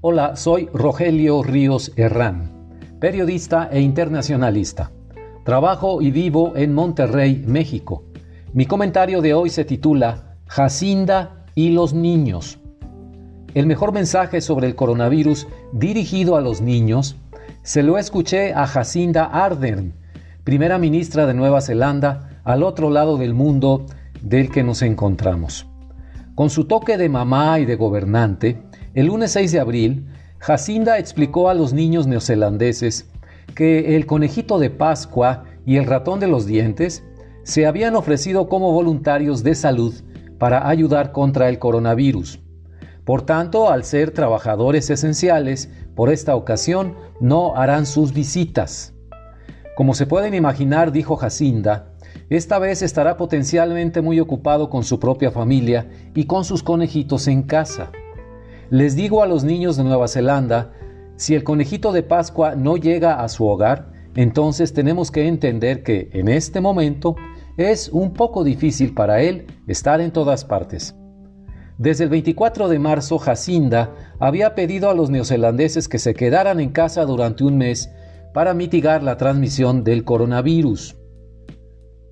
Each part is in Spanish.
Hola, soy Rogelio Ríos Herrán, periodista e internacionalista. Trabajo y vivo en Monterrey, México. Mi comentario de hoy se titula Jacinda y los niños. El mejor mensaje sobre el coronavirus dirigido a los niños se lo escuché a Jacinda Ardern, primera ministra de Nueva Zelanda, al otro lado del mundo del que nos encontramos. Con su toque de mamá y de gobernante, el lunes 6 de abril, Jacinda explicó a los niños neozelandeses que el conejito de Pascua y el ratón de los dientes se habían ofrecido como voluntarios de salud para ayudar contra el coronavirus. Por tanto, al ser trabajadores esenciales, por esta ocasión no harán sus visitas. Como se pueden imaginar, dijo Jacinda, esta vez estará potencialmente muy ocupado con su propia familia y con sus conejitos en casa. Les digo a los niños de Nueva Zelanda, si el conejito de Pascua no llega a su hogar, entonces tenemos que entender que en este momento es un poco difícil para él estar en todas partes. Desde el 24 de marzo, Jacinda había pedido a los neozelandeses que se quedaran en casa durante un mes para mitigar la transmisión del coronavirus.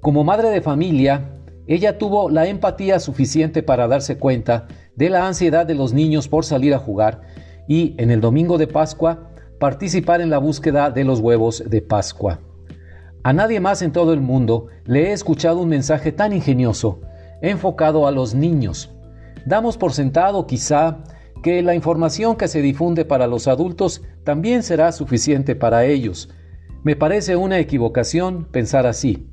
Como madre de familia, ella tuvo la empatía suficiente para darse cuenta de la ansiedad de los niños por salir a jugar y en el domingo de Pascua participar en la búsqueda de los huevos de Pascua. A nadie más en todo el mundo le he escuchado un mensaje tan ingenioso, enfocado a los niños. Damos por sentado quizá que la información que se difunde para los adultos también será suficiente para ellos. Me parece una equivocación pensar así.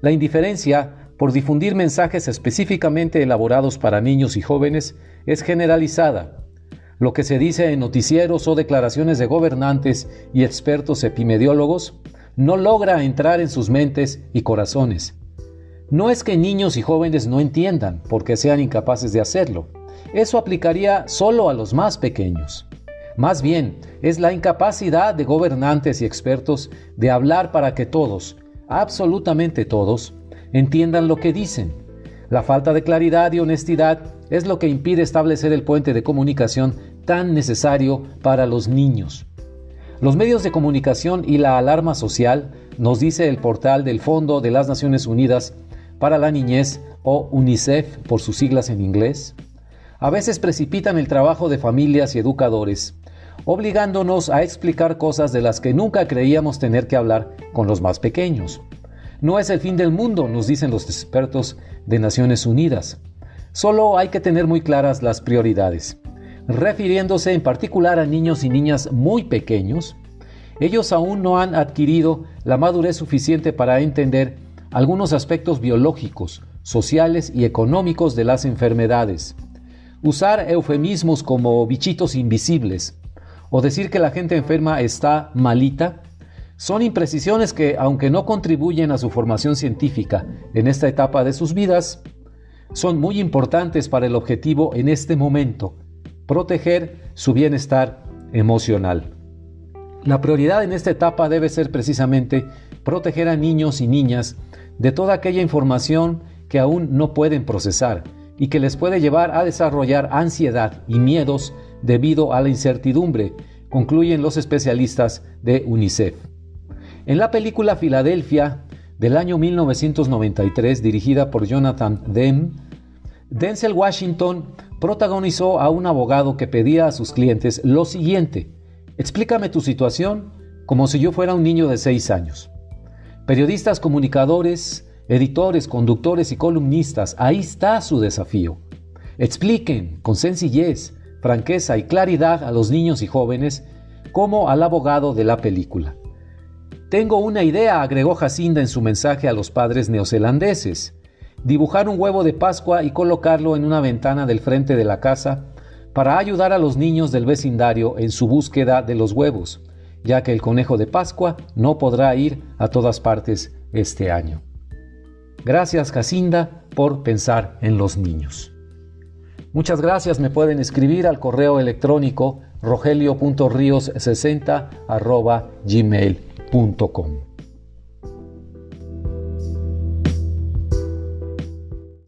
La indiferencia por difundir mensajes específicamente elaborados para niños y jóvenes es generalizada. Lo que se dice en noticieros o declaraciones de gobernantes y expertos epimediólogos no logra entrar en sus mentes y corazones. No es que niños y jóvenes no entiendan porque sean incapaces de hacerlo. Eso aplicaría solo a los más pequeños. Más bien, es la incapacidad de gobernantes y expertos de hablar para que todos, absolutamente todos, entiendan lo que dicen. La falta de claridad y honestidad es lo que impide establecer el puente de comunicación tan necesario para los niños. Los medios de comunicación y la alarma social, nos dice el portal del Fondo de las Naciones Unidas para la Niñez o UNICEF por sus siglas en inglés, a veces precipitan el trabajo de familias y educadores, obligándonos a explicar cosas de las que nunca creíamos tener que hablar con los más pequeños. No es el fin del mundo, nos dicen los expertos de Naciones Unidas. Solo hay que tener muy claras las prioridades. Refiriéndose en particular a niños y niñas muy pequeños, ellos aún no han adquirido la madurez suficiente para entender algunos aspectos biológicos, sociales y económicos de las enfermedades. Usar eufemismos como bichitos invisibles o decir que la gente enferma está malita son imprecisiones que, aunque no contribuyen a su formación científica en esta etapa de sus vidas, son muy importantes para el objetivo en este momento, proteger su bienestar emocional. La prioridad en esta etapa debe ser precisamente proteger a niños y niñas de toda aquella información que aún no pueden procesar y que les puede llevar a desarrollar ansiedad y miedos debido a la incertidumbre, concluyen los especialistas de UNICEF. En la película Filadelfia del año 1993, dirigida por Jonathan Demme, Denzel Washington protagonizó a un abogado que pedía a sus clientes lo siguiente, explícame tu situación como si yo fuera un niño de 6 años. Periodistas, comunicadores, editores, conductores y columnistas, ahí está su desafío. Expliquen con sencillez, franqueza y claridad a los niños y jóvenes como al abogado de la película. Tengo una idea, agregó Jacinda en su mensaje a los padres neozelandeses. Dibujar un huevo de Pascua y colocarlo en una ventana del frente de la casa para ayudar a los niños del vecindario en su búsqueda de los huevos, ya que el conejo de Pascua no podrá ir a todas partes este año. Gracias Jacinda por pensar en los niños. Muchas gracias, me pueden escribir al correo electrónico rogelio.rios60 gmail.com